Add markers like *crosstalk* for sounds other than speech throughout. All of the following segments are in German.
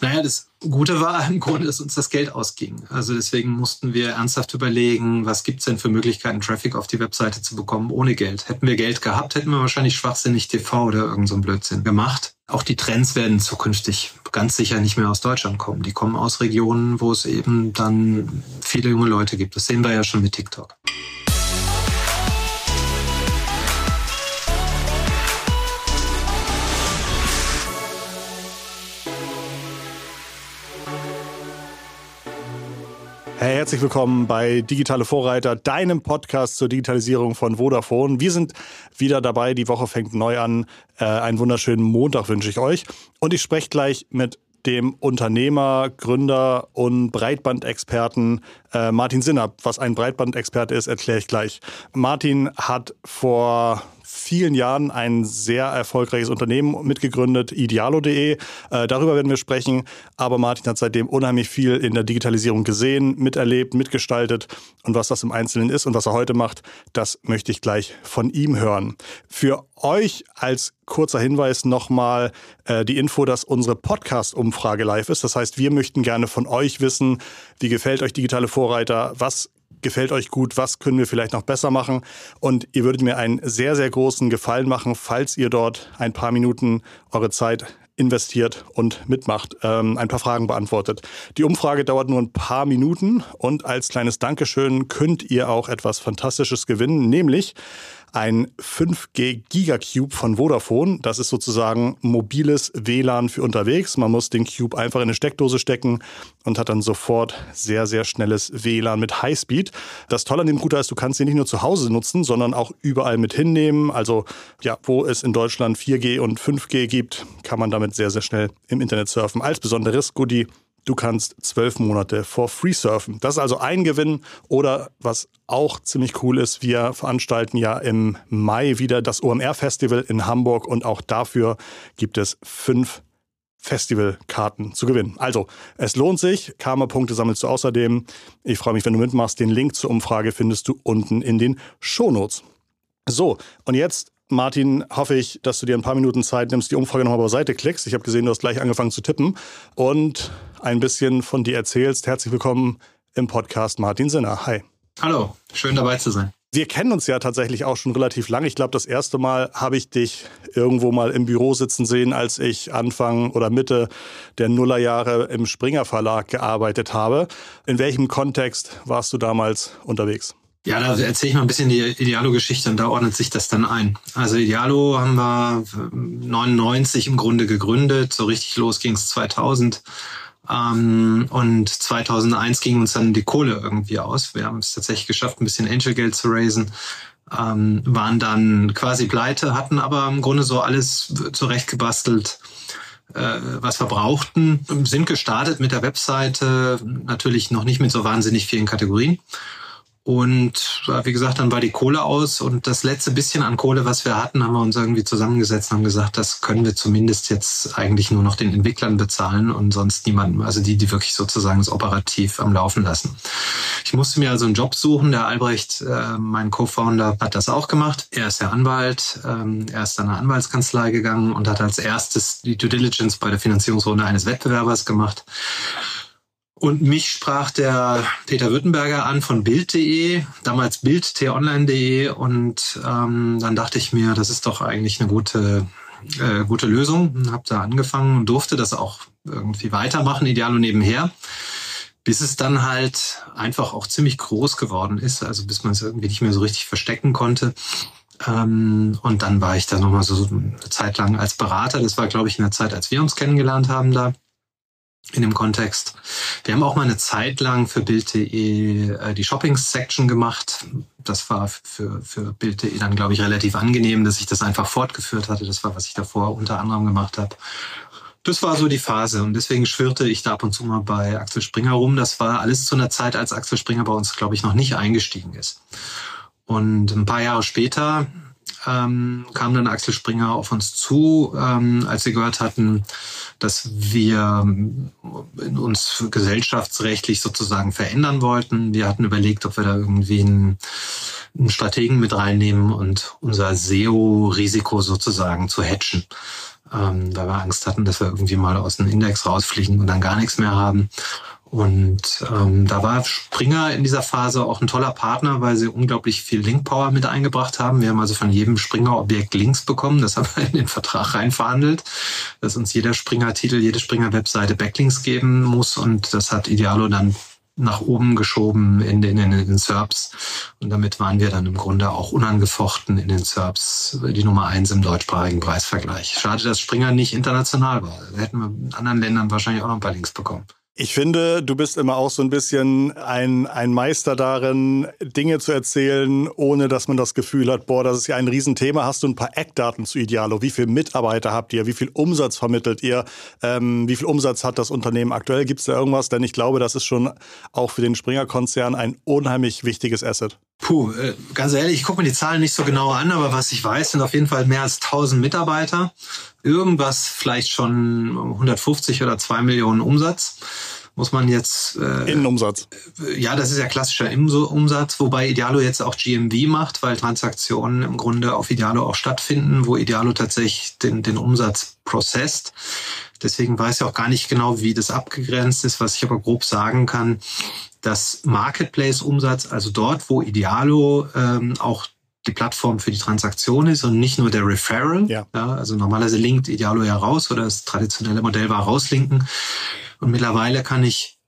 Naja, das Gute war *laughs* im Grunde, dass uns das Geld ausging. Also deswegen mussten wir ernsthaft überlegen, was gibt's denn für Möglichkeiten, Traffic auf die Webseite zu bekommen ohne Geld. Hätten wir Geld gehabt, hätten wir wahrscheinlich schwachsinnig TV oder irgend so Blödsinn gemacht. Auch die Trends werden zukünftig ganz sicher nicht mehr aus Deutschland kommen. Die kommen aus Regionen, wo es eben dann viele junge Leute gibt. Das sehen wir ja schon mit TikTok. Hey, herzlich willkommen bei Digitale Vorreiter, deinem Podcast zur Digitalisierung von Vodafone. Wir sind wieder dabei, die Woche fängt neu an. Äh, einen wunderschönen Montag wünsche ich euch. Und ich spreche gleich mit dem Unternehmer, Gründer und Breitbandexperten äh, Martin Sinnab. Was ein Breitbandexperte ist, erkläre ich gleich. Martin hat vor vielen Jahren ein sehr erfolgreiches Unternehmen mitgegründet, idealo.de. Äh, darüber werden wir sprechen. Aber Martin hat seitdem unheimlich viel in der Digitalisierung gesehen, miterlebt, mitgestaltet. Und was das im Einzelnen ist und was er heute macht, das möchte ich gleich von ihm hören. Für euch als kurzer Hinweis nochmal äh, die Info, dass unsere Podcast-Umfrage live ist. Das heißt, wir möchten gerne von euch wissen, wie gefällt euch digitale Vorreiter? Was gefällt euch gut, was können wir vielleicht noch besser machen. Und ihr würdet mir einen sehr, sehr großen Gefallen machen, falls ihr dort ein paar Minuten eure Zeit investiert und mitmacht, ähm, ein paar Fragen beantwortet. Die Umfrage dauert nur ein paar Minuten und als kleines Dankeschön könnt ihr auch etwas Fantastisches gewinnen, nämlich ein 5G Gigacube von Vodafone. Das ist sozusagen mobiles WLAN für unterwegs. Man muss den Cube einfach in eine Steckdose stecken und hat dann sofort sehr, sehr schnelles WLAN mit Highspeed. Das Tolle an dem Router ist, du kannst ihn nicht nur zu Hause nutzen, sondern auch überall mit hinnehmen. Also ja, wo es in Deutschland 4G und 5G gibt, kann man damit sehr, sehr schnell im Internet surfen. Als besonderes Goodie Du kannst zwölf Monate for free surfen. Das ist also ein Gewinn. Oder was auch ziemlich cool ist, wir veranstalten ja im Mai wieder das OMR-Festival in Hamburg und auch dafür gibt es fünf Festivalkarten zu gewinnen. Also, es lohnt sich. Karma-Punkte sammelst du außerdem. Ich freue mich, wenn du mitmachst. Den Link zur Umfrage findest du unten in den Shownotes. So, und jetzt Martin, hoffe ich, dass du dir ein paar Minuten Zeit nimmst, die Umfrage nochmal beiseite klickst. Ich habe gesehen, du hast gleich angefangen zu tippen und ein bisschen von dir erzählst. Herzlich willkommen im Podcast Martin Sinner. Hi. Hallo, schön dabei zu sein. Wir kennen uns ja tatsächlich auch schon relativ lange. Ich glaube, das erste Mal habe ich dich irgendwo mal im Büro sitzen sehen, als ich Anfang oder Mitte der Nullerjahre im Springer Verlag gearbeitet habe. In welchem Kontext warst du damals unterwegs? Ja, da erzähle ich mal ein bisschen die Idealo-Geschichte und da ordnet sich das dann ein. Also Idealo haben wir 99 im Grunde gegründet, so richtig los ging es 2000. Ähm, und 2001 ging uns dann die Kohle irgendwie aus. Wir haben es tatsächlich geschafft, ein bisschen Angel-Geld zu raisen. Ähm, waren dann quasi pleite, hatten aber im Grunde so alles zurechtgebastelt, äh, was wir brauchten. Sind gestartet mit der Webseite, natürlich noch nicht mit so wahnsinnig vielen Kategorien und wie gesagt, dann war die Kohle aus und das letzte bisschen an Kohle, was wir hatten, haben wir uns irgendwie zusammengesetzt und haben gesagt, das können wir zumindest jetzt eigentlich nur noch den Entwicklern bezahlen und sonst niemandem, also die, die wirklich sozusagen das operativ am Laufen lassen. Ich musste mir also einen Job suchen. Der Albrecht, äh, mein Co-Founder, hat das auch gemacht. Er ist ja Anwalt. Ähm, er ist dann eine Anwaltskanzlei gegangen und hat als erstes die Due Diligence bei der Finanzierungsrunde eines Wettbewerbers gemacht. Und mich sprach der Peter Württemberger an von Bild.de, damals Bild, t-online.de. Und ähm, dann dachte ich mir, das ist doch eigentlich eine gute, äh, gute Lösung. Habe da angefangen und durfte das auch irgendwie weitermachen, ideal und nebenher. Bis es dann halt einfach auch ziemlich groß geworden ist, also bis man es irgendwie nicht mehr so richtig verstecken konnte. Ähm, und dann war ich da nochmal so eine Zeit lang als Berater. Das war, glaube ich, in der Zeit, als wir uns kennengelernt haben da in dem Kontext. Wir haben auch mal eine Zeit lang für Bild.de äh, die Shopping-Section gemacht. Das war für, für Bild.de dann, glaube ich, relativ angenehm, dass ich das einfach fortgeführt hatte. Das war, was ich davor unter anderem gemacht habe. Das war so die Phase und deswegen schwirrte ich da ab und zu mal bei Axel Springer rum. Das war alles zu einer Zeit, als Axel Springer bei uns, glaube ich, noch nicht eingestiegen ist. Und ein paar Jahre später ähm, kam dann Axel Springer auf uns zu, ähm, als sie gehört hatten, dass wir uns gesellschaftsrechtlich sozusagen verändern wollten. Wir hatten überlegt, ob wir da irgendwie einen, einen Strategen mit reinnehmen und unser SEO-Risiko sozusagen zu hatchen. ähm, weil wir Angst hatten, dass wir irgendwie mal aus dem Index rausfliegen und dann gar nichts mehr haben. Und ähm, da war Springer in dieser Phase auch ein toller Partner, weil sie unglaublich viel Link-Power mit eingebracht haben. Wir haben also von jedem Springer-Objekt Links bekommen. Das haben wir in den Vertrag reinverhandelt, dass uns jeder Springer-Titel, jede Springer-Webseite Backlinks geben muss. Und das hat Idealo dann nach oben geschoben in den, in den SERPs. Und damit waren wir dann im Grunde auch unangefochten in den SERPs die Nummer eins im deutschsprachigen Preisvergleich. Schade, dass Springer nicht international war. Da hätten wir in anderen Ländern wahrscheinlich auch noch ein paar Links bekommen. Ich finde, du bist immer auch so ein bisschen ein, ein Meister darin, Dinge zu erzählen, ohne dass man das Gefühl hat, boah, das ist ja ein Riesenthema. Hast du ein paar Eckdaten zu Idealo? Wie viele Mitarbeiter habt ihr? Wie viel Umsatz vermittelt ihr? Ähm, wie viel Umsatz hat das Unternehmen aktuell? Gibt es da irgendwas? Denn ich glaube, das ist schon auch für den Springer-Konzern ein unheimlich wichtiges Asset. Puh, äh, ganz ehrlich, ich gucke mir die Zahlen nicht so genau an, aber was ich weiß, sind auf jeden Fall mehr als 1000 Mitarbeiter. Irgendwas vielleicht schon 150 oder 2 Millionen Umsatz. Muss man jetzt... Äh, Innenumsatz. Äh, ja, das ist ja klassischer Umsatz, wobei Idealo jetzt auch GMV macht, weil Transaktionen im Grunde auf Idealo auch stattfinden, wo Idealo tatsächlich den, den Umsatz processt. Deswegen weiß ich auch gar nicht genau, wie das abgegrenzt ist. Was ich aber grob sagen kann, dass Marketplace-Umsatz, also dort, wo Idealo ähm, auch die Plattform für die Transaktion ist und nicht nur der Referral. Ja. ja. also normalerweise linkt Idealo ja raus oder das traditionelle Modell war rauslinken. Und mittlerweile kann ich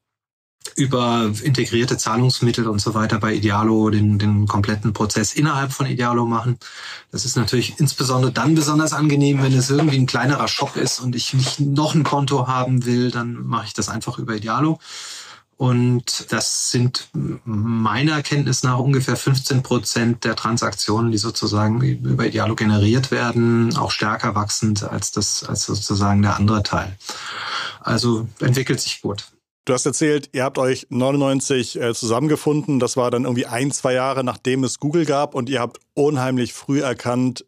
über integrierte Zahlungsmittel und so weiter bei Idealo den, den kompletten Prozess innerhalb von Idealo machen. Das ist natürlich insbesondere dann besonders angenehm, wenn es irgendwie ein kleinerer Shop ist und ich nicht noch ein Konto haben will, dann mache ich das einfach über Idealo. Und das sind meiner Erkenntnis nach ungefähr 15 Prozent der Transaktionen, die sozusagen über Idealo generiert werden, auch stärker wachsend als das, als sozusagen der andere Teil. Also entwickelt sich gut. Du hast erzählt, ihr habt euch 99 äh, zusammengefunden. Das war dann irgendwie ein, zwei Jahre, nachdem es Google gab und ihr habt unheimlich früh erkannt,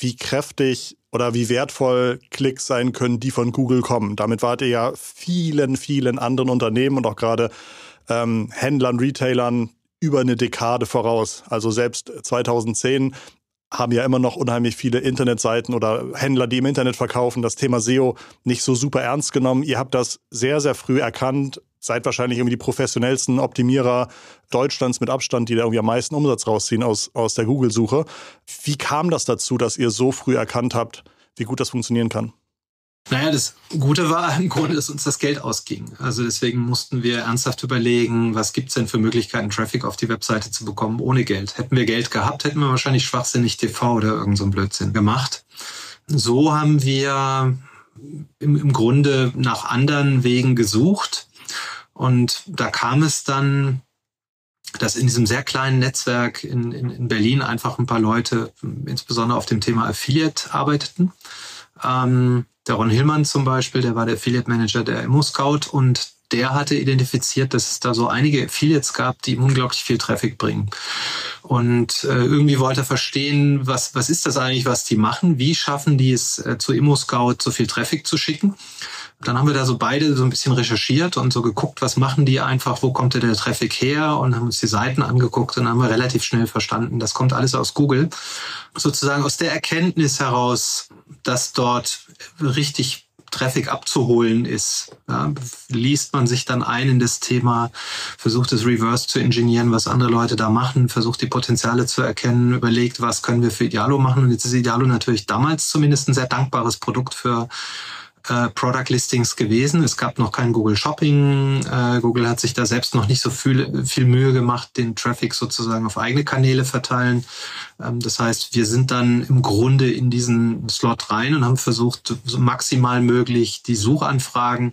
wie kräftig oder wie wertvoll Klicks sein können, die von Google kommen. Damit wart ihr ja vielen, vielen anderen Unternehmen und auch gerade ähm, Händlern, Retailern über eine Dekade voraus. Also selbst 2010 haben ja immer noch unheimlich viele Internetseiten oder Händler, die im Internet verkaufen, das Thema SEO nicht so super ernst genommen. Ihr habt das sehr, sehr früh erkannt, seid wahrscheinlich irgendwie die professionellsten Optimierer Deutschlands mit Abstand, die da irgendwie am meisten Umsatz rausziehen aus, aus der Google-Suche. Wie kam das dazu, dass ihr so früh erkannt habt, wie gut das funktionieren kann? Naja, das Gute war *laughs* im Grunde, dass uns das Geld ausging. Also deswegen mussten wir ernsthaft überlegen, was gibt's denn für Möglichkeiten, Traffic auf die Webseite zu bekommen ohne Geld. Hätten wir Geld gehabt, hätten wir wahrscheinlich schwachsinnig TV oder irgend so Blödsinn gemacht. So haben wir im, im Grunde nach anderen Wegen gesucht. Und da kam es dann, dass in diesem sehr kleinen Netzwerk in, in, in Berlin einfach ein paar Leute, insbesondere auf dem Thema Affiliate, arbeiteten. Ähm, der Ron Hillmann zum Beispiel, der war der Affiliate Manager der ImmoScout und der hatte identifiziert, dass es da so einige Affiliates gab, die ihm unglaublich viel Traffic bringen. Und äh, irgendwie wollte er verstehen, was, was ist das eigentlich, was die machen? Wie schaffen die es, äh, zu ImmoScout so viel Traffic zu schicken? Dann haben wir da so beide so ein bisschen recherchiert und so geguckt, was machen die einfach, wo kommt der Traffic her und haben uns die Seiten angeguckt und haben wir relativ schnell verstanden, das kommt alles aus Google. Sozusagen aus der Erkenntnis heraus, dass dort richtig Traffic abzuholen ist. Ja, liest man sich dann ein in das Thema, versucht es reverse zu engineeren, was andere Leute da machen, versucht die Potenziale zu erkennen, überlegt, was können wir für Idealo machen. Und jetzt ist Idealo natürlich damals zumindest ein sehr dankbares Produkt für äh, Product Listings gewesen. Es gab noch kein Google Shopping. Äh, Google hat sich da selbst noch nicht so viel, viel Mühe gemacht, den Traffic sozusagen auf eigene Kanäle verteilen. Ähm, das heißt, wir sind dann im Grunde in diesen Slot rein und haben versucht, so maximal möglich die Suchanfragen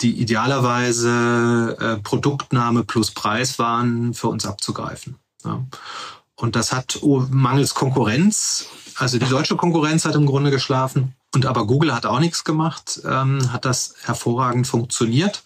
die idealerweise äh, Produktname plus Preis waren, für uns abzugreifen. Und das hat mangels Konkurrenz, also die deutsche Konkurrenz hat im Grunde geschlafen, und aber Google hat auch nichts gemacht, ähm, hat das hervorragend funktioniert,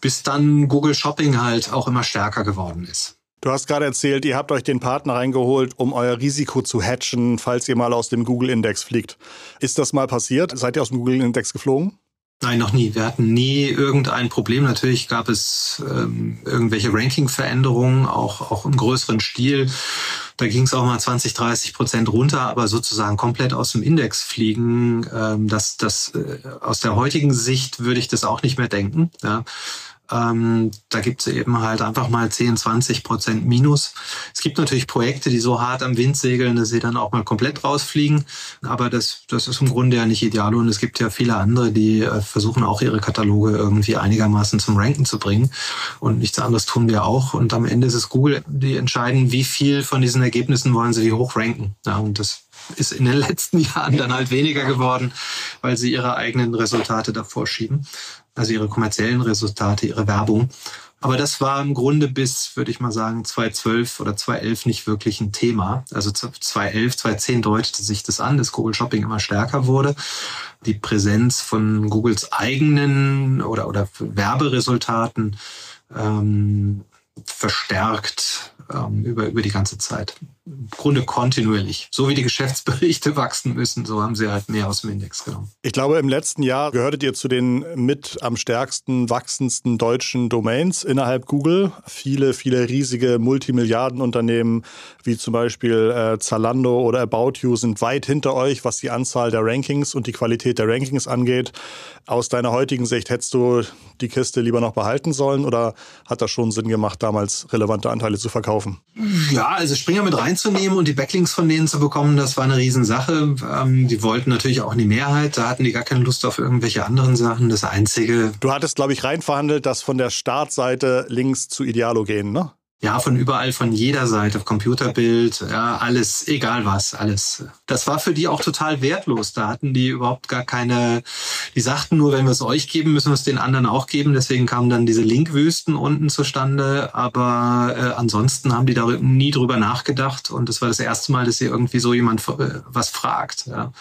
bis dann Google Shopping halt auch immer stärker geworden ist. Du hast gerade erzählt, ihr habt euch den Partner reingeholt, um euer Risiko zu hatchen, falls ihr mal aus dem Google-Index fliegt. Ist das mal passiert? Seid ihr aus dem Google-Index geflogen? Nein, noch nie. Wir hatten nie irgendein Problem. Natürlich gab es ähm, irgendwelche Ranking-Veränderungen, auch, auch im größeren Stil Da ging es auch mal 20, 30 Prozent runter, aber sozusagen komplett aus dem Index fliegen, ähm, das, das äh, aus der heutigen Sicht würde ich das auch nicht mehr denken. Ja. Ähm, da gibt es eben halt einfach mal 10, 20 Prozent Minus. Es gibt natürlich Projekte, die so hart am Wind segeln, dass sie dann auch mal komplett rausfliegen. Aber das, das ist im Grunde ja nicht ideal. Und es gibt ja viele andere, die äh, versuchen auch ihre Kataloge irgendwie einigermaßen zum Ranken zu bringen. Und nichts anderes tun wir auch. Und am Ende ist es Google, die entscheiden, wie viel von diesen Ergebnissen wollen sie wie hoch ranken. Ja, und das ist in den *laughs* letzten Jahren dann halt weniger geworden, weil sie ihre eigenen Resultate davor schieben also ihre kommerziellen Resultate, ihre Werbung. Aber das war im Grunde bis, würde ich mal sagen, 2012 oder 2011 nicht wirklich ein Thema. Also 2011, 2010 deutete sich das an, dass Google Shopping immer stärker wurde. Die Präsenz von Googles eigenen oder, oder Werberesultaten ähm, verstärkt ähm, über, über die ganze Zeit. Im Grunde kontinuierlich. So wie die Geschäftsberichte *laughs* wachsen müssen, so haben sie halt mehr aus dem Index genommen. Ich glaube, im letzten Jahr gehörtet ihr zu den mit am stärksten wachsendsten deutschen Domains innerhalb Google. Viele, viele riesige Multimilliardenunternehmen wie zum Beispiel äh, Zalando oder About You sind weit hinter euch, was die Anzahl der Rankings und die Qualität der Rankings angeht. Aus deiner heutigen Sicht hättest du die Kiste lieber noch behalten sollen oder hat das schon Sinn gemacht, damals relevante Anteile zu verkaufen? Ja, also Springer mit reinzunehmen und die Backlinks von denen zu bekommen, das war eine Riesensache. Ähm, die wollten natürlich auch in die Mehrheit, da hatten die gar keine Lust auf irgendwelche anderen Sachen. Das Einzige. Du hattest, glaube ich, reinverhandelt, dass von der Startseite links zu Idealo gehen, ne? Ja, von überall, von jeder Seite, Computerbild, ja, alles, egal was, alles. Das war für die auch total wertlos. Da hatten die überhaupt gar keine, die sagten nur, wenn wir es euch geben, müssen wir es den anderen auch geben. Deswegen kamen dann diese Linkwüsten unten zustande. Aber äh, ansonsten haben die da nie drüber nachgedacht. Und das war das erste Mal, dass hier irgendwie so jemand äh, was fragt. Ja.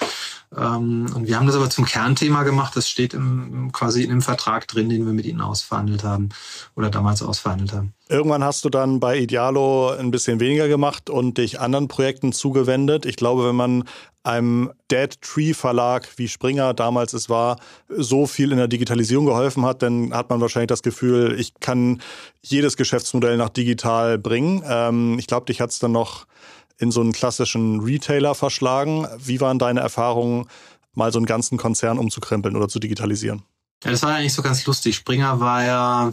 Ähm, und wir haben das aber zum Kernthema gemacht. Das steht im, quasi in dem Vertrag drin, den wir mit ihnen ausverhandelt haben oder damals ausverhandelt haben. Irgendwann hast du dann bei Idealo ein bisschen weniger gemacht und dich anderen Projekten zugewendet. Ich glaube, wenn man einem Dead Tree Verlag wie Springer damals es war, so viel in der Digitalisierung geholfen hat, dann hat man wahrscheinlich das Gefühl, ich kann jedes Geschäftsmodell nach digital bringen. Ähm, ich glaube, dich hat es dann noch in so einen klassischen Retailer verschlagen. Wie waren deine Erfahrungen, mal so einen ganzen Konzern umzukrempeln oder zu digitalisieren? Ja, das war eigentlich so ganz lustig. Springer war ja,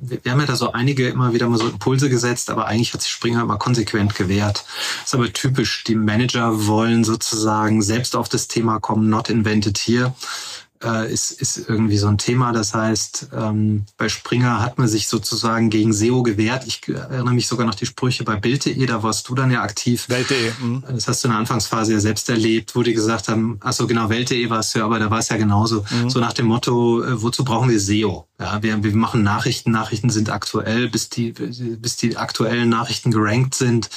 wir haben ja da so einige immer wieder mal so Impulse gesetzt, aber eigentlich hat sich Springer immer konsequent gewehrt. Das ist aber typisch. Die Manager wollen sozusagen selbst auf das Thema kommen, not invented here äh, ist, ist irgendwie so ein Thema. Das heißt, ähm, bei Springer hat man sich sozusagen gegen SEO gewehrt. Ich erinnere mich sogar noch die Sprüche bei Bild.de, da warst du dann ja aktiv. Welt.de. Mhm. Das hast du in der Anfangsphase ja selbst erlebt, wo die gesagt haben, ach so genau, Welt.de warst du, aber da war es ja genauso. Mhm. So nach dem Motto, äh, wozu brauchen wir SEO? Ja, wir, wir machen Nachrichten, Nachrichten sind aktuell, bis die, bis die aktuellen Nachrichten gerankt sind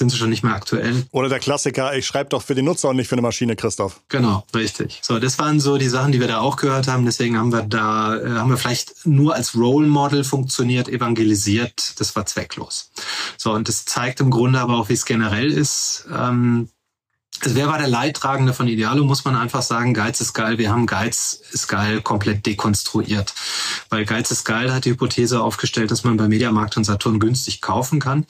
sind sie schon nicht mehr aktuell. Oder der Klassiker, ich schreibe doch für den Nutzer und nicht für eine Maschine, Christoph. Genau, richtig. So, das waren so die Sachen, die wir da auch gehört haben. Deswegen haben wir da, äh, haben wir vielleicht nur als Role Model funktioniert, evangelisiert. Das war zwecklos. So, und das zeigt im Grunde aber auch, wie es generell ist. Ähm, also wer war der Leidtragende von Idealo, muss man einfach sagen, Geiz ist geil. Wir haben Geiz ist geil komplett dekonstruiert. Weil Geiz ist geil hat die Hypothese aufgestellt, dass man bei Mediamarkt und Saturn günstig kaufen kann.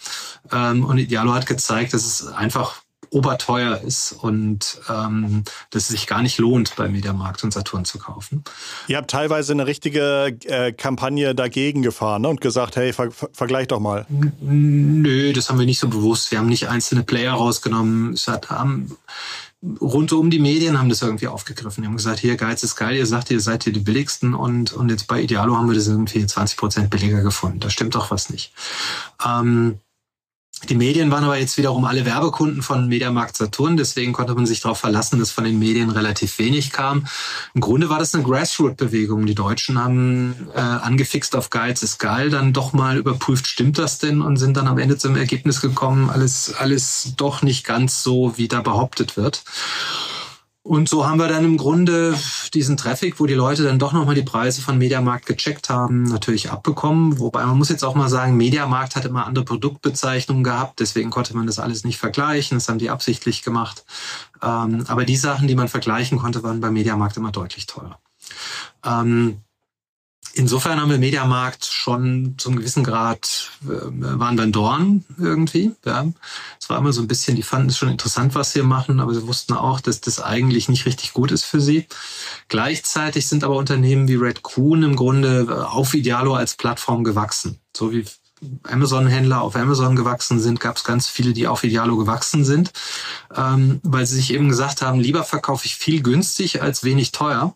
Ähm, und Idealo hat gezeigt, dass es einfach oberteuer ist und ähm, dass es sich gar nicht lohnt, bei Mediamarkt und Saturn zu kaufen. Ihr habt teilweise eine richtige äh, Kampagne dagegen gefahren ne? und gesagt, hey, ver vergleich doch mal. Nö, das haben wir nicht so bewusst. Wir haben nicht einzelne Player rausgenommen. Es hat, haben, rund um die Medien haben das irgendwie aufgegriffen. Die haben gesagt, hier, Geiz ist geil, ihr sagt, ihr seid hier die billigsten und, und jetzt bei Idealo haben wir das irgendwie 20 Prozent billiger gefunden. Da stimmt doch was nicht. Ähm, die Medien waren aber jetzt wiederum alle Werbekunden von Mediamarkt Saturn, deswegen konnte man sich darauf verlassen, dass von den Medien relativ wenig kam. Im Grunde war das eine Grassroot-Bewegung. Die Deutschen haben äh, angefixt auf Geiz ist geil, dann doch mal überprüft, stimmt das denn und sind dann am Ende zum Ergebnis gekommen, alles, alles doch nicht ganz so, wie da behauptet wird. Und so haben wir dann im Grunde diesen Traffic, wo die Leute dann doch nochmal die Preise von Mediamarkt gecheckt haben, natürlich abbekommen. Wobei man muss jetzt auch mal sagen, Mediamarkt hat immer andere Produktbezeichnungen gehabt, deswegen konnte man das alles nicht vergleichen. Das haben die absichtlich gemacht. Ähm, aber die Sachen, die man vergleichen konnte, waren bei Mediamarkt immer deutlich teurer. Ähm, insofern haben wir Mediamarkt schon zum gewissen Grad, äh, waren dann Dorn irgendwie. Ja. Es war immer so ein bisschen, die fanden es schon interessant, was sie machen, aber sie wussten auch, dass das eigentlich nicht richtig gut ist für sie. Gleichzeitig sind aber Unternehmen wie Red Coon im Grunde äh, auf Idealo als Plattform gewachsen. So wie Amazon-Händler auf Amazon gewachsen sind, gab es ganz viele, die auf Idealo gewachsen sind, ähm, weil sie sich eben gesagt haben, lieber verkaufe ich viel günstig als wenig teuer.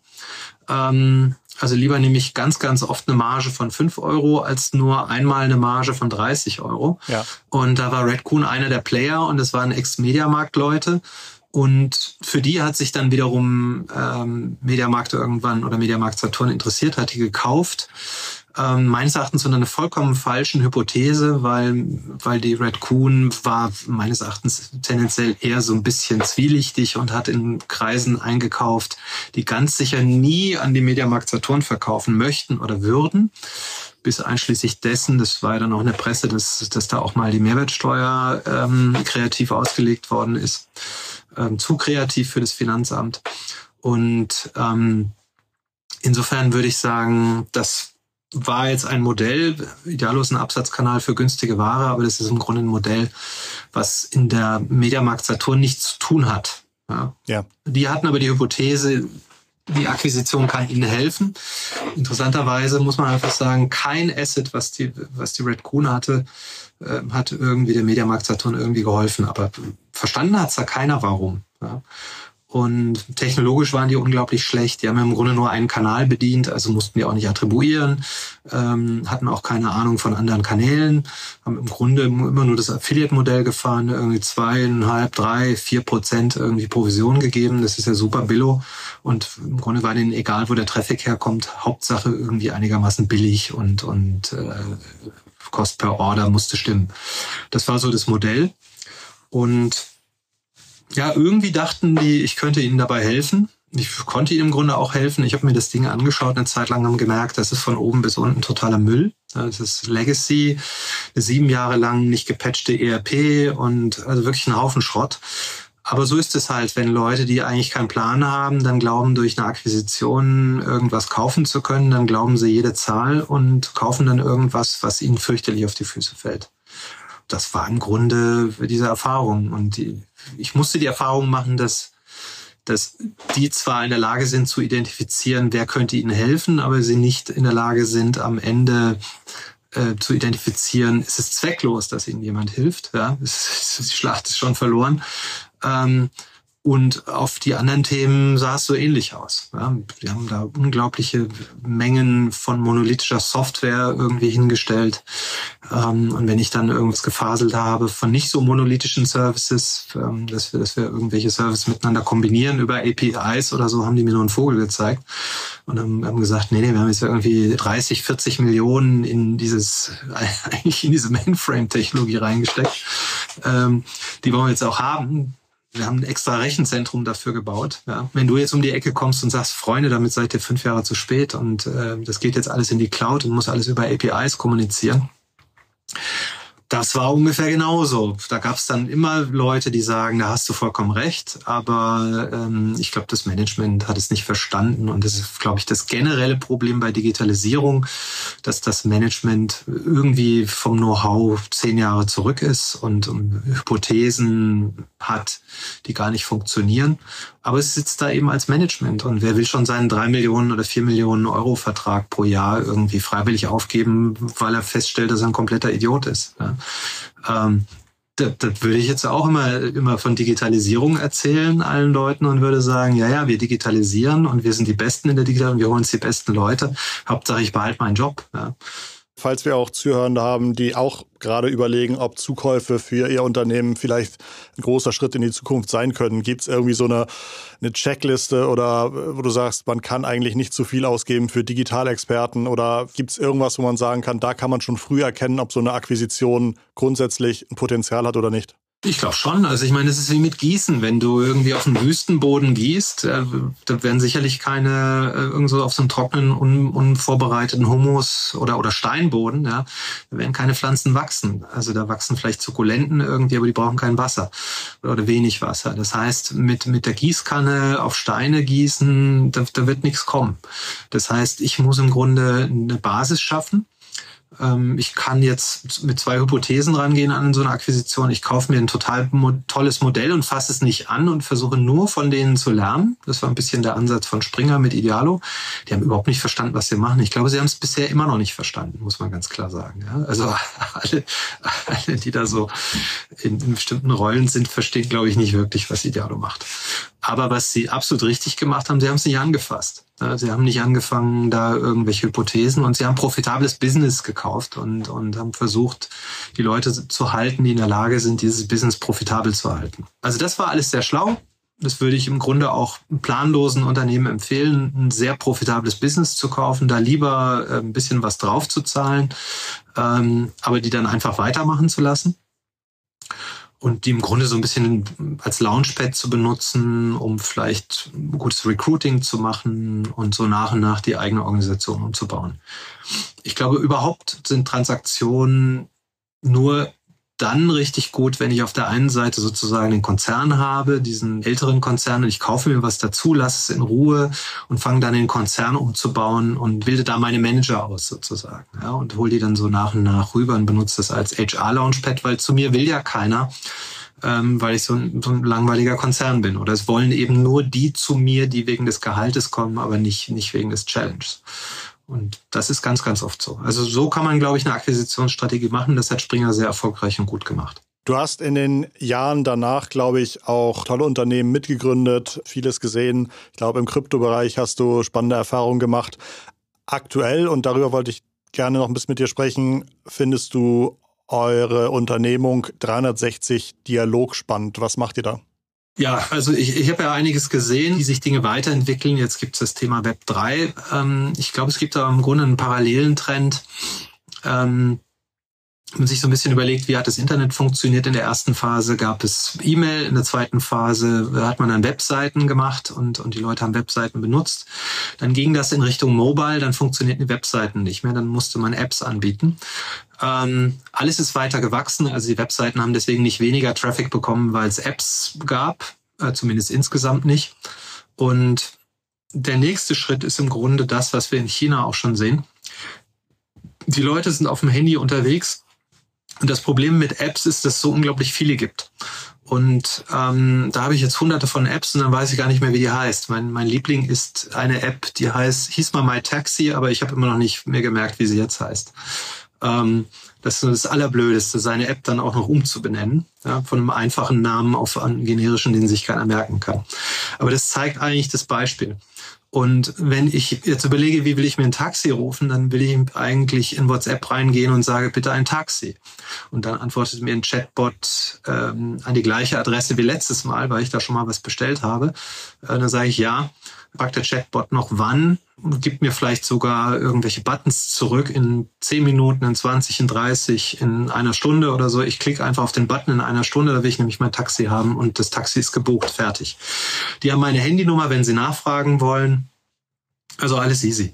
Ähm, also lieber nehme ich ganz, ganz oft eine Marge von 5 Euro als nur einmal eine Marge von 30 Euro. Ja. Und da war Redcoon einer der Player und es waren Ex-Mediamarkt-Leute. Und für die hat sich dann wiederum ähm, Mediamarkt irgendwann oder Mediamarkt Saturn interessiert, hat die gekauft ähm, meines Erachtens unter einer vollkommen falschen Hypothese, weil, weil die Red Coon war meines Erachtens tendenziell eher so ein bisschen zwielichtig und hat in Kreisen eingekauft, die ganz sicher nie an die Mediamarkt Saturn verkaufen möchten oder würden. Bis einschließlich dessen, das war ja dann auch in der Presse, dass, dass da auch mal die Mehrwertsteuer ähm, kreativ ausgelegt worden ist. Ähm, zu kreativ für das Finanzamt. Und ähm, insofern würde ich sagen, dass war jetzt ein Modell, Idealo ist ein Absatzkanal für günstige Ware, aber das ist im Grunde ein Modell, was in der Mediamarkt Saturn nichts zu tun hat. Ja. ja. Die hatten aber die Hypothese, die Akquisition kann ihnen helfen. Interessanterweise muss man einfach sagen, kein Asset, was die, was die Red Kuhn hatte, äh, hat irgendwie der Mediamarkt Saturn irgendwie geholfen. Aber verstanden hat's da keiner, warum. Ja. Und technologisch waren die unglaublich schlecht. Die haben im Grunde nur einen Kanal bedient, also mussten die auch nicht attribuieren, ähm, hatten auch keine Ahnung von anderen Kanälen, haben im Grunde immer nur das Affiliate-Modell gefahren, irgendwie zweieinhalb, drei, vier Prozent irgendwie Provision gegeben. Das ist ja super billo. Und im Grunde war denen egal, wo der Traffic herkommt, Hauptsache irgendwie einigermaßen billig und, und äh, Cost per Order musste stimmen. Das war so das Modell. Und ja, irgendwie dachten die, ich könnte ihnen dabei helfen. Ich konnte ihnen im Grunde auch helfen. Ich habe mir das Ding angeschaut, eine Zeit lang haben gemerkt, das ist von oben bis unten totaler Müll. Das ist Legacy, sieben Jahre lang nicht gepatchte ERP und also wirklich ein Haufen Schrott. Aber so ist es halt, wenn Leute, die eigentlich keinen Plan haben, dann glauben, durch eine Akquisition irgendwas kaufen zu können, dann glauben sie jede Zahl und kaufen dann irgendwas, was ihnen fürchterlich auf die Füße fällt. Das war im Grunde diese Erfahrung. Und die, ich musste die Erfahrung machen, dass, dass die zwar in der Lage sind zu identifizieren, wer könnte ihnen helfen, aber sie nicht in der Lage sind, am Ende äh, zu identifizieren, ist es zwecklos, dass ihnen jemand hilft. Ja, die Schlacht ist *laughs* schon verloren. Ähm, und auf die anderen Themen sah es so ähnlich aus. Ja, wir haben da unglaubliche Mengen von monolithischer Software irgendwie hingestellt. Ähm, und wenn ich dann irgendwas gefaselt habe von nicht so monolithischen Services, ähm, dass, wir, dass wir irgendwelche Services miteinander kombinieren über APIs oder so, haben die mir nur einen Vogel gezeigt und haben, haben gesagt, nee, nee, wir haben jetzt irgendwie 30, 40 Millionen in dieses, *laughs* eigentlich in diese Mainframe-Technologie reingesteckt. Ähm, die wollen wir jetzt auch haben wir haben ein extra Rechenzentrum dafür gebaut. Ja. Wenn du jetzt um die Ecke kommst und sagst, Freunde, damit seid ihr fünf Jahre zu spät und äh, das geht jetzt alles in die Cloud und muss alles über APIs kommunizieren, das war ungefähr genauso. Da gab es dann immer Leute, die sagen, da hast du vollkommen recht, aber ähm, ich glaube, das Management hat es nicht verstanden und das ist, glaube ich, das generelle Problem bei Digitalisierung, dass das Management irgendwie vom Know-how zehn Jahre zurück ist und um, Hypothesen hat, die gar nicht funktionieren. Aber es sitzt da eben als Management und wer will schon seinen drei Millionen oder vier Millionen Euro Vertrag pro Jahr irgendwie freiwillig aufgeben, weil er feststellt, dass er ein kompletter Idiot ist. Ja. Ähm, das, das würde ich jetzt auch immer, immer von Digitalisierung erzählen allen Leuten und würde sagen, ja, ja, wir digitalisieren und wir sind die Besten in der Digitalisierung, wir holen uns die besten Leute. Hauptsache, ich behalte meinen Job. Ja. Falls wir auch Zuhörende haben, die auch gerade überlegen, ob Zukäufe für ihr Unternehmen vielleicht ein großer Schritt in die Zukunft sein können, gibt es irgendwie so eine, eine Checkliste oder wo du sagst, man kann eigentlich nicht zu viel ausgeben für Digitalexperten oder gibt es irgendwas, wo man sagen kann, da kann man schon früh erkennen, ob so eine Akquisition grundsätzlich ein Potenzial hat oder nicht? Ich glaube schon. Also ich meine, es ist wie mit Gießen. Wenn du irgendwie auf einen Wüstenboden gießt, äh, da werden sicherlich keine äh, irgendwo auf so einem trockenen, un, unvorbereiteten Humus oder oder Steinboden, ja, da werden keine Pflanzen wachsen. Also da wachsen vielleicht Sukkulenten irgendwie, aber die brauchen kein Wasser oder wenig Wasser. Das heißt, mit mit der Gießkanne auf Steine gießen, da, da wird nichts kommen. Das heißt, ich muss im Grunde eine Basis schaffen ich kann jetzt mit zwei Hypothesen rangehen an so eine Akquisition. Ich kaufe mir ein total tolles Modell und fasse es nicht an und versuche nur von denen zu lernen. Das war ein bisschen der Ansatz von Springer mit Idealo. Die haben überhaupt nicht verstanden, was sie machen. Ich glaube, sie haben es bisher immer noch nicht verstanden, muss man ganz klar sagen. Also *laughs* alle, alle die da so in, in bestimmten Rollen sind, verstehen, glaube ich, nicht wirklich, was Idealo macht. Aber was sie absolut richtig gemacht haben, sie haben es nicht angefasst. Sie haben nicht angefangen, da irgendwelche Hypothesen und sie haben profitables Business gekauft und, und haben versucht, die Leute zu halten, die in der Lage sind, dieses Business profitabel zu halten. Also das war alles sehr schlau. Das würde ich im Grunde auch planlosen Unternehmen empfehlen, ein sehr profitables Business zu kaufen, da lieber äh, ein bisschen was drauf zu zahlen, ähm, aber die dann einfach weitermachen zu lassen und die im Grunde so ein bisschen als Launchpad zu benutzen, um vielleicht gutes Recruiting zu machen und so nach und nach die eigene Organisation umzubauen. Ich glaube, überhaupt sind Transaktionen nur dann richtig gut, wenn ich auf der einen Seite sozusagen den Konzern habe, diesen älteren Konzern, und ich kaufe mir was dazu, lasse es in Ruhe und fange dann den Konzern umzubauen und bilde da meine Manager aus sozusagen. Ja, und hole die dann so nach und nach rüber und benutze das als HR-Launchpad, weil zu mir will ja keiner, ähm, weil ich so ein, so ein langweiliger Konzern bin. Oder es wollen eben nur die zu mir, die wegen des Gehaltes kommen, aber nicht, nicht wegen des Challenges. Und das ist ganz, ganz oft so. Also so kann man, glaube ich, eine Akquisitionsstrategie machen. Das hat Springer sehr erfolgreich und gut gemacht. Du hast in den Jahren danach, glaube ich, auch tolle Unternehmen mitgegründet, vieles gesehen. Ich glaube, im Kryptobereich hast du spannende Erfahrungen gemacht. Aktuell, und darüber wollte ich gerne noch ein bisschen mit dir sprechen, findest du eure Unternehmung 360 Dialog spannend? Was macht ihr da? Ja, also ich, ich habe ja einiges gesehen, wie sich Dinge weiterentwickeln. Jetzt gibt es das Thema Web 3. Ähm, ich glaube, es gibt da im Grunde einen parallelen Trend. Ähm, man sich so ein bisschen überlegt, wie hat das Internet funktioniert in der ersten Phase, gab es E-Mail, in der zweiten Phase hat man dann Webseiten gemacht und, und die Leute haben Webseiten benutzt. Dann ging das in Richtung Mobile, dann funktionierten die Webseiten nicht mehr, dann musste man Apps anbieten. Ähm, alles ist weiter gewachsen, also die Webseiten haben deswegen nicht weniger Traffic bekommen, weil es Apps gab, äh, zumindest insgesamt nicht. Und der nächste Schritt ist im Grunde das, was wir in China auch schon sehen. Die Leute sind auf dem Handy unterwegs und das Problem mit Apps ist, dass es so unglaublich viele gibt. Und ähm, da habe ich jetzt hunderte von Apps und dann weiß ich gar nicht mehr, wie die heißt. Mein, mein Liebling ist eine App, die heißt, hieß mal My Taxi, aber ich habe immer noch nicht mehr gemerkt, wie sie jetzt heißt. Ähm, das ist das Allerblödeste, seine App dann auch noch umzubenennen. Ja, von einem einfachen Namen auf einen generischen, den sich keiner merken kann. Aber das zeigt eigentlich das Beispiel. Und wenn ich jetzt überlege, wie will ich mir ein Taxi rufen, dann will ich eigentlich in WhatsApp reingehen und sage, bitte ein Taxi. Und dann antwortet mir ein Chatbot ähm, an die gleiche Adresse wie letztes Mal, weil ich da schon mal was bestellt habe. Äh, dann sage ich ja, fragt der Chatbot noch wann, gibt mir vielleicht sogar irgendwelche Buttons zurück in 10 Minuten, in 20, in 30, in einer Stunde oder so. Ich klicke einfach auf den Button in einer Stunde, da will ich nämlich mein Taxi haben und das Taxi ist gebucht, fertig. Die haben meine Handynummer, wenn sie nachfragen wollen. Also alles easy.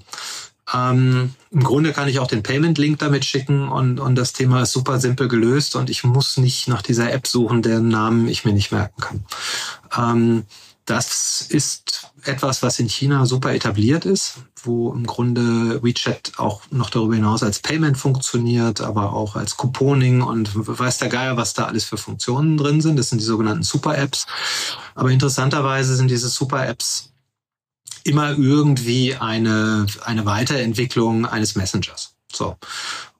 Ähm, Im Grunde kann ich auch den Payment-Link damit schicken und, und das Thema ist super simpel gelöst und ich muss nicht nach dieser App suchen, deren Namen ich mir nicht merken kann. Ähm, das ist etwas, was in China super etabliert ist, wo im Grunde WeChat auch noch darüber hinaus als Payment funktioniert, aber auch als Couponing und weiß der Geier, was da alles für Funktionen drin sind. Das sind die sogenannten Super-Apps. Aber interessanterweise sind diese Super-Apps immer irgendwie eine, eine Weiterentwicklung eines Messengers. So.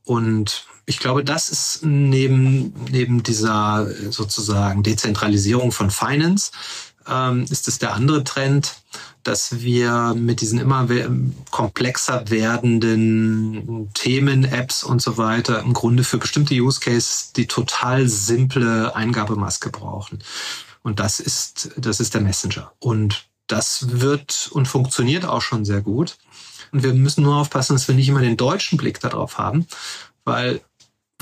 Und ich glaube, das ist neben, neben dieser sozusagen Dezentralisierung von Finance, ähm, ist es der andere Trend, dass wir mit diesen immer komplexer werdenden Themen, Apps und so weiter im Grunde für bestimmte Use Cases die total simple Eingabemaske brauchen. Und das ist, das ist der Messenger. Und das wird und funktioniert auch schon sehr gut. Und wir müssen nur aufpassen, dass wir nicht immer den deutschen Blick darauf haben, weil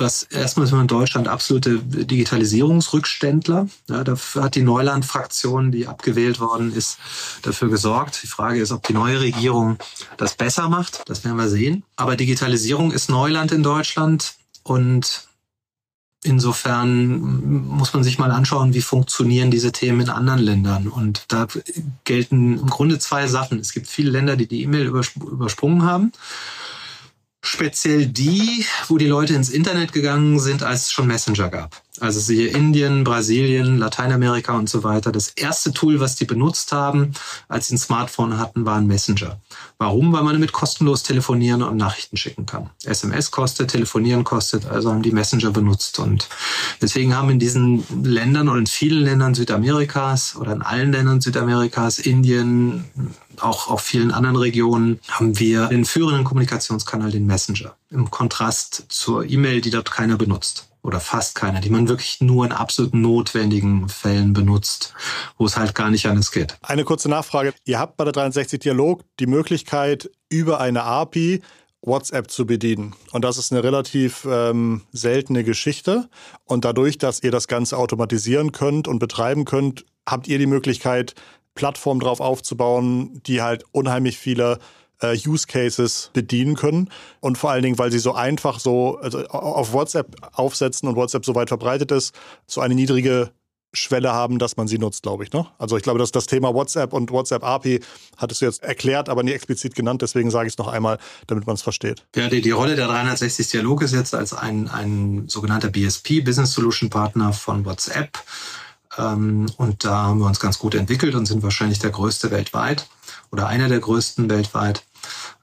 was erstmal sind wir in Deutschland absolute Digitalisierungsrückständler. Ja, dafür hat die Neuland-Fraktion, die abgewählt worden ist, dafür gesorgt. Die Frage ist, ob die neue Regierung das besser macht. Das werden wir sehen. Aber Digitalisierung ist Neuland in Deutschland und Insofern muss man sich mal anschauen, wie funktionieren diese Themen in anderen Ländern. Und da gelten im Grunde zwei Sachen. Es gibt viele Länder, die die E-Mail übersprungen haben speziell die, wo die Leute ins Internet gegangen sind, als es schon Messenger gab. Also siehe Indien, Brasilien, Lateinamerika und so weiter. Das erste Tool, was die benutzt haben, als sie ein Smartphone hatten, war ein Messenger. Warum? Weil man damit kostenlos telefonieren und Nachrichten schicken kann. SMS kostet, telefonieren kostet, also haben die Messenger benutzt. Und deswegen haben in diesen Ländern und in vielen Ländern Südamerikas oder in allen Ländern Südamerikas, Indien, auch auf vielen anderen Regionen, haben wir den führenden Kommunikationskanal, den Messenger. Im Kontrast zur E-Mail, die dort keiner benutzt oder fast keiner, die man wirklich nur in absolut notwendigen Fällen benutzt, wo es halt gar nicht anders geht. Eine kurze Nachfrage. Ihr habt bei der 360 Dialog die Möglichkeit, über eine API WhatsApp zu bedienen. Und das ist eine relativ ähm, seltene Geschichte. Und dadurch, dass ihr das Ganze automatisieren könnt und betreiben könnt, habt ihr die Möglichkeit, Plattformen drauf aufzubauen, die halt unheimlich viele äh, Use Cases bedienen können. Und vor allen Dingen, weil sie so einfach so also auf WhatsApp aufsetzen und WhatsApp so weit verbreitet ist, so eine niedrige Schwelle haben, dass man sie nutzt, glaube ich. Ne? Also ich glaube, dass das Thema WhatsApp und WhatsApp API hattest du jetzt erklärt, aber nie explizit genannt. Deswegen sage ich es noch einmal, damit man es versteht. Ja, die, die Rolle der 360 Dialog ist jetzt als ein, ein sogenannter BSP, Business Solution Partner von WhatsApp. Ähm, und da haben wir uns ganz gut entwickelt und sind wahrscheinlich der größte weltweit oder einer der größten weltweit.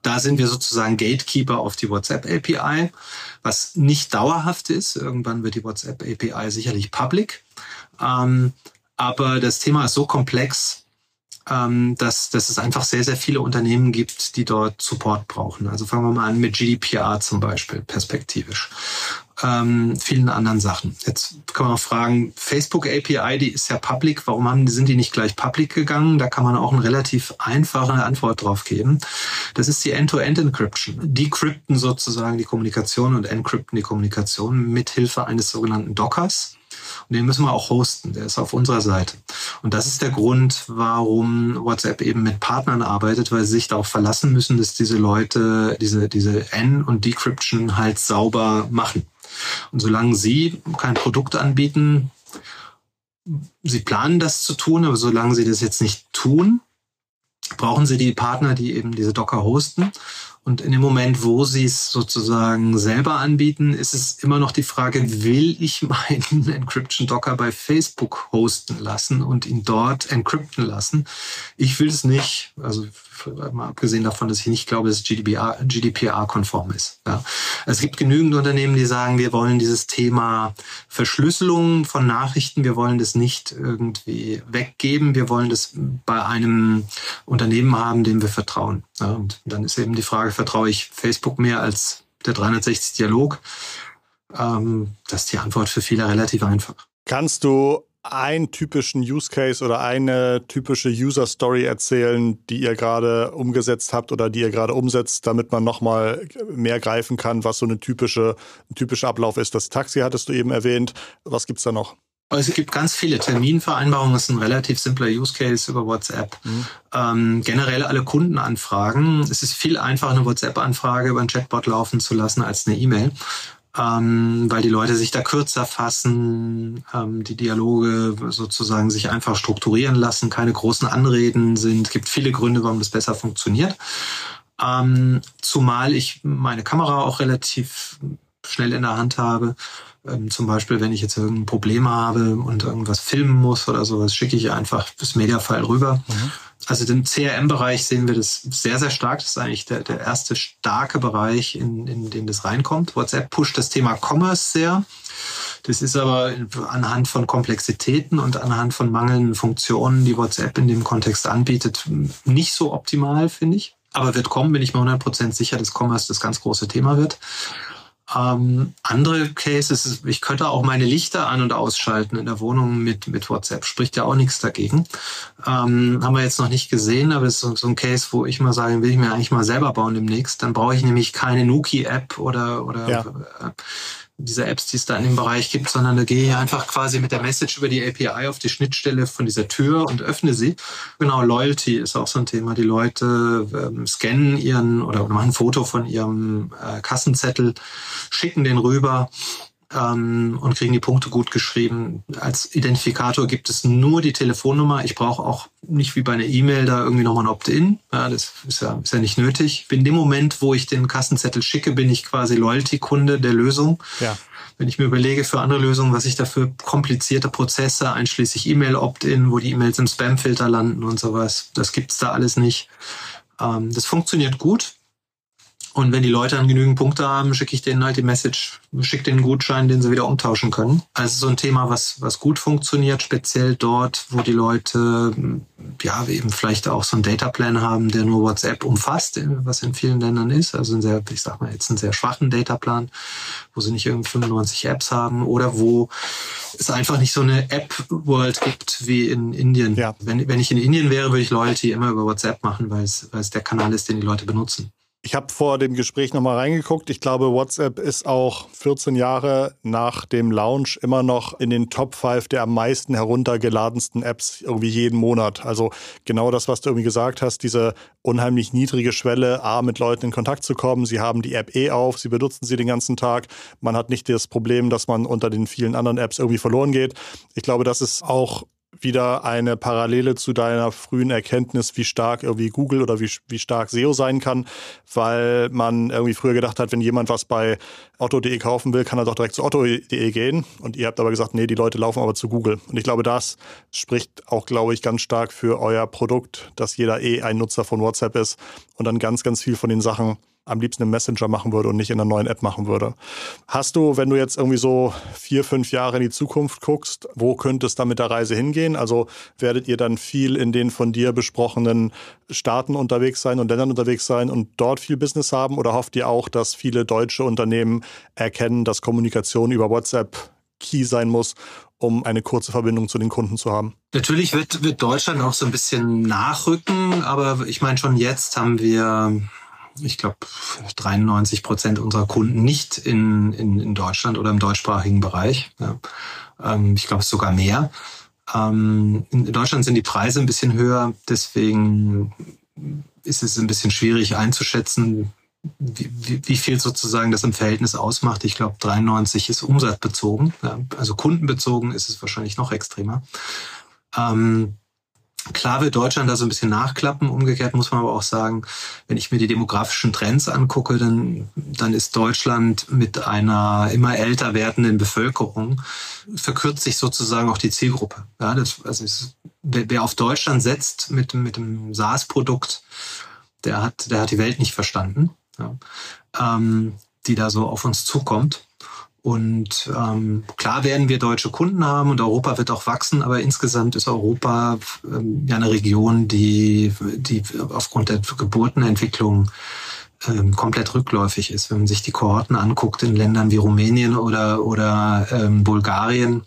Da sind wir sozusagen Gatekeeper auf die WhatsApp API, was nicht dauerhaft ist. Irgendwann wird die WhatsApp API sicherlich public. Ähm, aber das Thema ist so komplex, ähm, dass, dass es einfach sehr, sehr viele Unternehmen gibt, die dort Support brauchen. Also fangen wir mal an mit GDPR zum Beispiel, perspektivisch ähm, vielen anderen Sachen. Jetzt kann man auch fragen, Facebook API, die ist ja public, warum haben, sind die nicht gleich public gegangen? Da kann man auch eine relativ einfache Antwort drauf geben. Das ist die End-to-End-Encryption. Decrypten sozusagen die Kommunikation und encrypten die Kommunikation mit Hilfe eines sogenannten Dockers. Und den müssen wir auch hosten. Der ist auf unserer Seite. Und das ist der Grund, warum WhatsApp eben mit Partnern arbeitet, weil sie sich darauf verlassen müssen, dass diese Leute diese, diese N- und Decryption halt sauber machen. Und solange Sie kein Produkt anbieten, Sie planen das zu tun, aber solange Sie das jetzt nicht tun, brauchen Sie die Partner, die eben diese Docker hosten. Und in dem Moment, wo Sie es sozusagen selber anbieten, ist es immer noch die Frage, will ich *laughs* meinen Encryption Docker bei Facebook hosten lassen und ihn dort encrypten lassen? Ich will es nicht. Also mal abgesehen davon, dass ich nicht glaube, dass GDPR-konform ist. Ja. Es gibt genügend Unternehmen, die sagen, wir wollen dieses Thema Verschlüsselung von Nachrichten, wir wollen das nicht irgendwie weggeben, wir wollen das bei einem Unternehmen haben, dem wir vertrauen. Ja. Und dann ist eben die Frage, vertraue ich Facebook mehr als der 360 Dialog? Ähm, das ist die Antwort für viele relativ einfach. Kannst du einen typischen Use Case oder eine typische User Story erzählen, die ihr gerade umgesetzt habt oder die ihr gerade umsetzt, damit man nochmal mehr greifen kann, was so eine typische, ein typischer Ablauf ist. Das Taxi hattest du eben erwähnt. Was gibt's da noch? Also es gibt ganz viele Terminvereinbarungen. Das ist ein relativ simpler Use Case über WhatsApp. Mhm. Ähm, generell alle Kundenanfragen. Es ist viel einfacher, eine WhatsApp-Anfrage über ein Chatbot laufen zu lassen als eine E-Mail ähm, weil die Leute sich da kürzer fassen, ähm, die Dialoge sozusagen sich einfach strukturieren lassen, keine großen Anreden sind. Es gibt viele Gründe, warum das besser funktioniert. Ähm, zumal ich meine Kamera auch relativ schnell in der Hand habe. Ähm, zum Beispiel, wenn ich jetzt irgendein Problem habe und irgendwas filmen muss oder sowas, schicke ich einfach das Mediafile rüber. Mhm. Also im CRM-Bereich sehen wir das sehr, sehr stark. Das ist eigentlich der, der erste starke Bereich, in, in den das reinkommt. WhatsApp pusht das Thema Commerce sehr. Das ist aber anhand von Komplexitäten und anhand von mangelnden Funktionen, die WhatsApp in dem Kontext anbietet, nicht so optimal, finde ich. Aber wird kommen, bin ich mir 100% sicher, dass Commerce das ganz große Thema wird. Ähm, andere Cases, ich könnte auch meine Lichter an- und ausschalten in der Wohnung mit, mit WhatsApp. Spricht ja auch nichts dagegen. Ähm, haben wir jetzt noch nicht gesehen, aber es ist so, so, ein Case, wo ich mal sagen, will ich mir eigentlich mal selber bauen demnächst. Dann brauche ich nämlich keine Nuki-App oder, oder ja. Äh, diese Apps, die es da in dem Bereich gibt, sondern da gehe ich einfach quasi mit der Message über die API auf die Schnittstelle von dieser Tür und öffne sie. Genau, Loyalty ist auch so ein Thema. Die Leute ähm, scannen ihren oder machen ein Foto von ihrem äh, Kassenzettel, schicken den rüber ähm, und kriegen die Punkte gut geschrieben. Als Identifikator gibt es nur die Telefonnummer. Ich brauche auch nicht wie bei einer E-Mail da irgendwie nochmal ein Opt-in. Ja, das ist ja, ist ja nicht nötig. In dem Moment, wo ich den Kassenzettel schicke, bin ich quasi Loyalty-Kunde der Lösung. Ja. Wenn ich mir überlege für andere Lösungen, was ich da für komplizierte Prozesse, einschließlich E-Mail-Opt-in, wo die E-Mails im Spam-Filter landen und sowas, das gibt's da alles nicht. Ähm, das funktioniert gut. Und wenn die Leute dann genügend Punkte haben, schicke ich denen halt die Message, schicke den Gutschein, den sie wieder umtauschen können. Also so ein Thema, was, was gut funktioniert, speziell dort, wo die Leute ja eben vielleicht auch so einen Dataplan haben, der nur WhatsApp umfasst, was in vielen Ländern ist. Also ein sehr, ich sag mal jetzt einen sehr schwachen Dataplan, wo sie nicht irgendwie 95 Apps haben oder wo es einfach nicht so eine App-World gibt wie in Indien. Ja. Wenn, wenn ich in Indien wäre, würde ich Loyalty immer über WhatsApp machen, weil es, weil es der Kanal ist, den die Leute benutzen. Ich habe vor dem Gespräch nochmal reingeguckt. Ich glaube, WhatsApp ist auch 14 Jahre nach dem Launch immer noch in den Top 5 der am meisten heruntergeladensten Apps irgendwie jeden Monat. Also genau das, was du irgendwie gesagt hast, diese unheimlich niedrige Schwelle, A, mit Leuten in Kontakt zu kommen. Sie haben die App eh auf, sie benutzen sie den ganzen Tag. Man hat nicht das Problem, dass man unter den vielen anderen Apps irgendwie verloren geht. Ich glaube, das ist auch wieder eine Parallele zu deiner frühen Erkenntnis, wie stark irgendwie Google oder wie, wie stark SEO sein kann, weil man irgendwie früher gedacht hat, wenn jemand was bei otto.de kaufen will, kann er doch direkt zu otto.de gehen. Und ihr habt aber gesagt, nee, die Leute laufen aber zu Google. Und ich glaube, das spricht auch, glaube ich, ganz stark für euer Produkt, dass jeder eh ein Nutzer von WhatsApp ist und dann ganz, ganz viel von den Sachen am liebsten im Messenger machen würde und nicht in einer neuen App machen würde. Hast du, wenn du jetzt irgendwie so vier, fünf Jahre in die Zukunft guckst, wo könnte es da mit der Reise hingehen? Also werdet ihr dann viel in den von dir besprochenen Staaten unterwegs sein und Ländern unterwegs sein und dort viel Business haben? Oder hofft ihr auch, dass viele deutsche Unternehmen erkennen, dass Kommunikation über WhatsApp Key sein muss, um eine kurze Verbindung zu den Kunden zu haben. Natürlich wird, wird Deutschland auch so ein bisschen nachrücken, aber ich meine, schon jetzt haben wir ich glaube, 93 Prozent unserer Kunden nicht in, in, in Deutschland oder im deutschsprachigen Bereich. Ja. Ähm, ich glaube, sogar mehr. Ähm, in Deutschland sind die Preise ein bisschen höher, deswegen ist es ein bisschen schwierig einzuschätzen, wie, wie, wie viel sozusagen das im Verhältnis ausmacht. Ich glaube, 93 ist umsatzbezogen. Ja. Also kundenbezogen ist es wahrscheinlich noch extremer. Ähm, Klar wird Deutschland da so ein bisschen nachklappen. Umgekehrt muss man aber auch sagen, wenn ich mir die demografischen Trends angucke, dann, dann ist Deutschland mit einer immer älter werdenden Bevölkerung verkürzt sich sozusagen auch die Zielgruppe. Ja, das, also es, wer, wer auf Deutschland setzt mit, mit dem SaaS-Produkt, der hat, der hat die Welt nicht verstanden, ja, ähm, die da so auf uns zukommt. Und ähm, klar werden wir deutsche Kunden haben und Europa wird auch wachsen, aber insgesamt ist Europa ähm, ja eine Region, die, die aufgrund der Geburtenentwicklung ähm, komplett rückläufig ist. Wenn man sich die Kohorten anguckt in Ländern wie Rumänien oder, oder ähm, Bulgarien,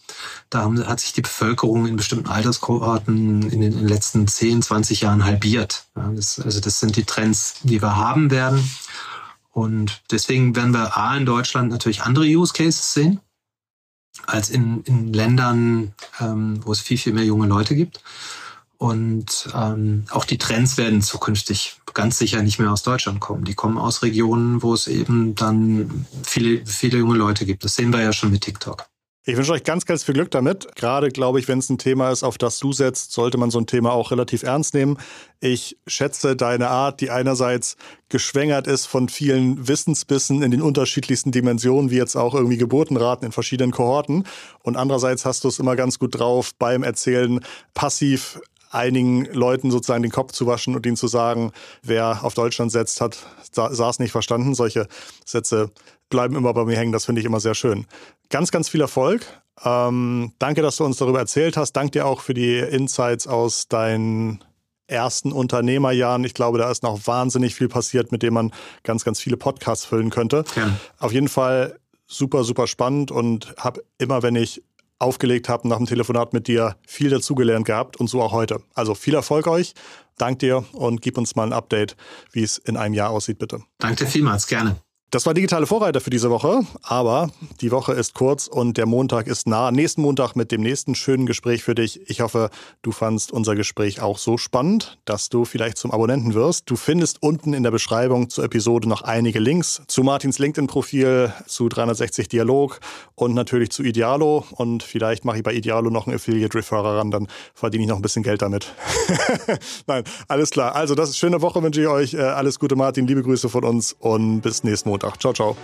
da haben, hat sich die Bevölkerung in bestimmten Alterskohorten in den, in den letzten 10, 20 Jahren halbiert. Ja, das, also das sind die Trends, die wir haben werden. Und deswegen werden wir A in Deutschland natürlich andere Use Cases sehen als in, in Ländern, ähm, wo es viel, viel mehr junge Leute gibt. Und ähm, auch die Trends werden zukünftig ganz sicher nicht mehr aus Deutschland kommen. Die kommen aus Regionen, wo es eben dann viele, viele junge Leute gibt. Das sehen wir ja schon mit TikTok. Ich wünsche euch ganz, ganz viel Glück damit. Gerade, glaube ich, wenn es ein Thema ist, auf das du setzt, sollte man so ein Thema auch relativ ernst nehmen. Ich schätze deine Art, die einerseits geschwängert ist von vielen Wissensbissen in den unterschiedlichsten Dimensionen, wie jetzt auch irgendwie Geburtenraten in verschiedenen Kohorten. Und andererseits hast du es immer ganz gut drauf, beim Erzählen passiv einigen Leuten sozusagen den Kopf zu waschen und ihnen zu sagen, wer auf Deutschland setzt, hat saß nicht verstanden. Solche Sätze bleiben immer bei mir hängen. Das finde ich immer sehr schön. Ganz, ganz viel Erfolg. Ähm, danke, dass du uns darüber erzählt hast. Danke dir auch für die Insights aus deinen ersten Unternehmerjahren. Ich glaube, da ist noch wahnsinnig viel passiert, mit dem man ganz, ganz viele Podcasts füllen könnte. Ja. Auf jeden Fall super, super spannend und habe immer, wenn ich aufgelegt habe nach dem Telefonat mit dir, viel dazugelernt gehabt und so auch heute. Also viel Erfolg euch. Dank dir und gib uns mal ein Update, wie es in einem Jahr aussieht, bitte. Danke vielmals, gerne. Das war digitale Vorreiter für diese Woche, aber die Woche ist kurz und der Montag ist nah. Nächsten Montag mit dem nächsten schönen Gespräch für dich. Ich hoffe, du fandst unser Gespräch auch so spannend, dass du vielleicht zum Abonnenten wirst. Du findest unten in der Beschreibung zur Episode noch einige Links zu Martins LinkedIn-Profil, zu 360 Dialog und natürlich zu Idealo. Und vielleicht mache ich bei Idealo noch einen Affiliate-Referrer ran, dann verdiene ich noch ein bisschen Geld damit. *laughs* Nein, alles klar. Also, das ist eine schöne Woche, wünsche ich euch. Äh, alles Gute, Martin. Liebe Grüße von uns und bis nächsten Montag. Ciao, ciao.